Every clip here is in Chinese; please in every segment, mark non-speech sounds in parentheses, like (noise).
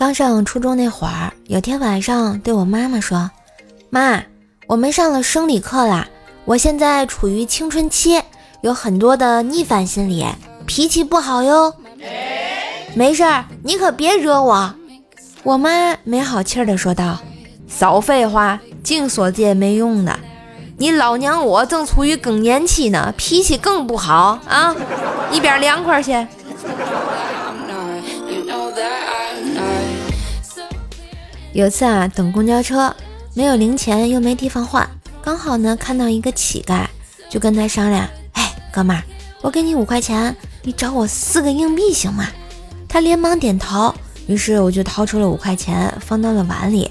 刚上初中那会儿，有天晚上对我妈妈说：“妈，我们上了生理课啦，我现在处于青春期，有很多的逆反心理，脾气不好哟。”没事儿，你可别惹我。我妈没好气儿的说道：“少废话，净说这些没用的。你老娘我正处于更年期呢，脾气更不好啊！一边凉快去。”有次啊，等公交车，没有零钱又没地方换，刚好呢看到一个乞丐，就跟他商量：“哎，哥们儿，我给你五块钱，你找我四个硬币行吗？”他连忙点头。于是我就掏出了五块钱，放到了碗里。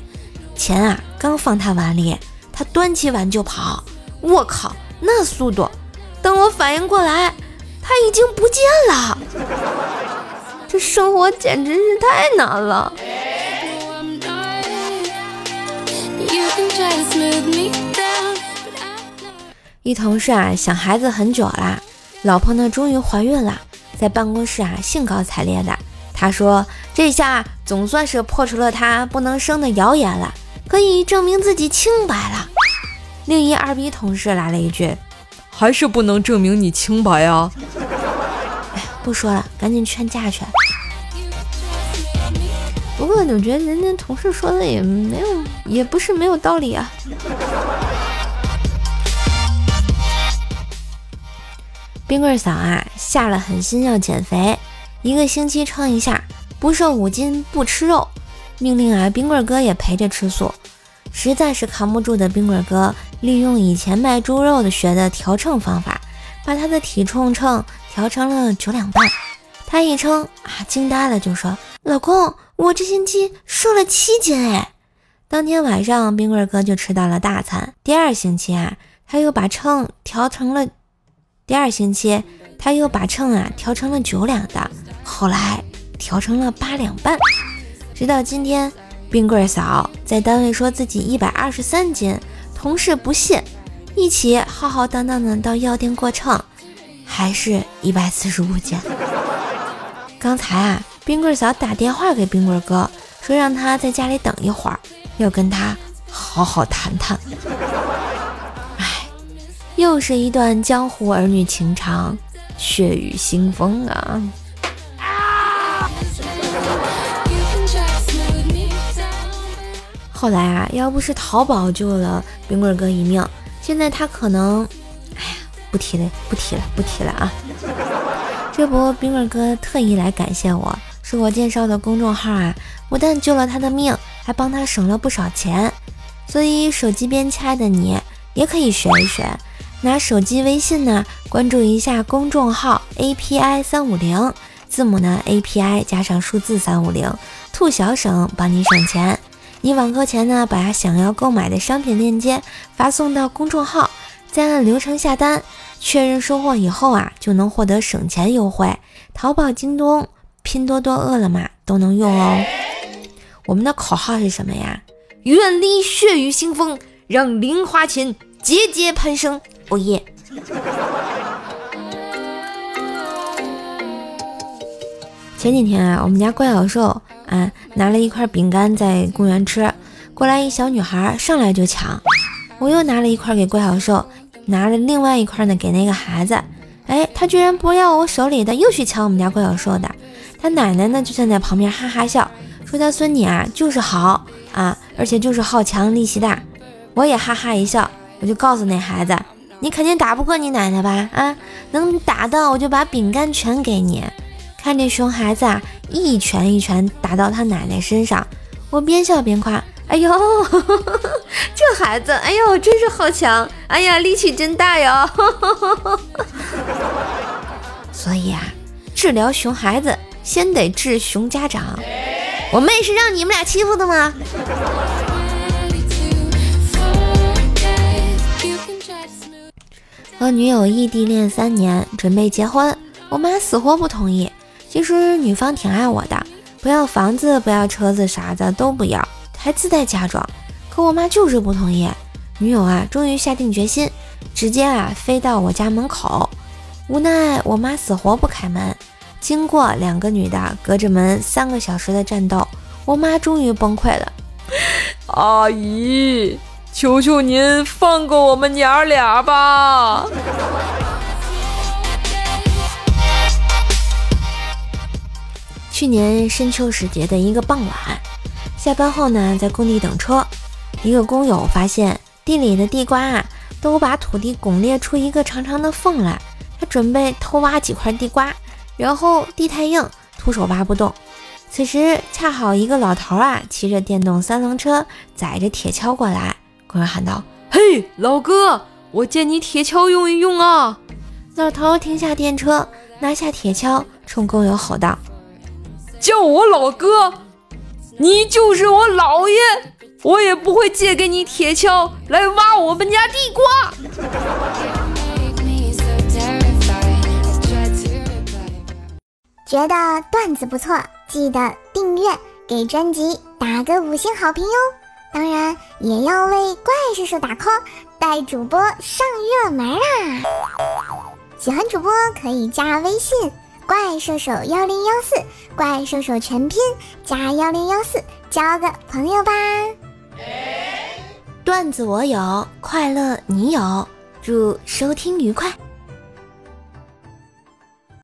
钱啊，刚放他碗里，他端起碗就跑。我靠，那速度！等我反应过来，他已经不见了。这生活简直是太难了。一同事啊想孩子很久啦，老婆呢终于怀孕了，在办公室啊兴高采烈的。他说这下总算是破除了他不能生的谣言了，可以证明自己清白了。另一二逼同事来了一句：“还是不能证明你清白啊！”哎，不说了，赶紧劝架去。我觉得人家同事说的也没有，也不是没有道理啊。冰棍嫂啊，下了狠心要减肥，一个星期称一下，不瘦五斤不吃肉，命令啊冰棍哥也陪着吃素。实在是扛不住的冰棍哥，利用以前卖猪肉的学的调秤方法，把他的体重秤调成了九两半。他一称啊，惊呆了，就说：“老公，我这星期瘦了七斤哎！”当天晚上，冰棍哥就吃到了大餐。第二星期啊，他又把秤调成了。第二星期，他又把秤啊调成了九两的，后来调成了八两半，直到今天，冰棍嫂在单位说自己一百二十三斤，同事不信，一起浩浩荡荡的到药店过秤，还是一百四十五斤。(laughs) 刚才啊，冰棍嫂打电话给冰棍哥，说让他在家里等一会儿，要跟他好好谈谈。哎又是一段江湖儿女情长，血雨腥风啊！后来啊，要不是淘宝救了冰棍哥一命，现在他可能……哎呀，不提了，不提了，不提了啊！这不，冰棍哥特意来感谢我，是我介绍的公众号啊，不但救了他的命，还帮他省了不少钱。所以，手机边亲爱的你也可以学一学。拿手机微信呢，关注一下公众号 API 三五零，字母呢 API 加上数字三五零，兔小省帮你省钱。你网购前呢，把想要购买的商品链接发送到公众号，再按流程下单，确认收货以后啊，就能获得省钱优惠。淘宝、京东、拼多多、饿了么都能用哦。我们的口号是什么呀？远离血雨腥风，让零花钱节节攀升。哦耶！前几天啊，我们家怪小兽啊拿了一块饼干在公园吃，过来一小女孩上来就抢，我又拿了一块给怪小兽，拿了另外一块呢给那个孩子，哎，他居然不要我手里的，又去抢我们家怪小兽的。他奶奶呢就站在旁边哈哈笑，说他孙女啊就是好啊，而且就是好强力气大。我也哈哈一笑，我就告诉那孩子。你肯定打不过你奶奶吧？啊，能打到我就把饼干全给你。看这熊孩子啊，一拳一拳打到他奶奶身上，我边笑边夸：“哎呦，(laughs) 这孩子，哎呦，真是好强！哎呀，力气真大哟！” (laughs) 所以啊，治疗熊孩子先得治熊家长。我妹是让你们俩欺负的吗？和女友异地恋三年，准备结婚，我妈死活不同意。其实女方挺爱我的，不要房子，不要车子，啥的都不要，还自带嫁妆。可我妈就是不同意。女友啊，终于下定决心，直接啊飞到我家门口。无奈我妈死活不开门。经过两个女的隔着门三个小时的战斗，我妈终于崩溃了，(laughs) 阿姨，求求您放过我们娘俩吧！(laughs) 去年深秋时节的一个傍晚，下班后呢，在工地等车，一个工友发现地里的地瓜啊，都把土地拱裂出一个长长的缝来。他准备偷挖几块地瓜，然后地太硬，徒手挖不动。此时恰好一个老头啊，骑着电动三轮车载着铁锹过来，工人喊道：“嘿，老哥，我借你铁锹用一用啊！”老头停下电车，拿下铁锹，冲工友吼道。叫我老哥，你就是我姥爷，我也不会借给你铁锹来挖我们家地瓜。觉得段子不错，记得订阅，给专辑打个五星好评哟！当然也要为怪叔叔打 call，带主播上热门啊！喜欢主播可以加微信。怪兽手幺零幺四，怪兽手全拼加幺零幺四，交个朋友吧。段子我有，快乐你有，祝收听愉快。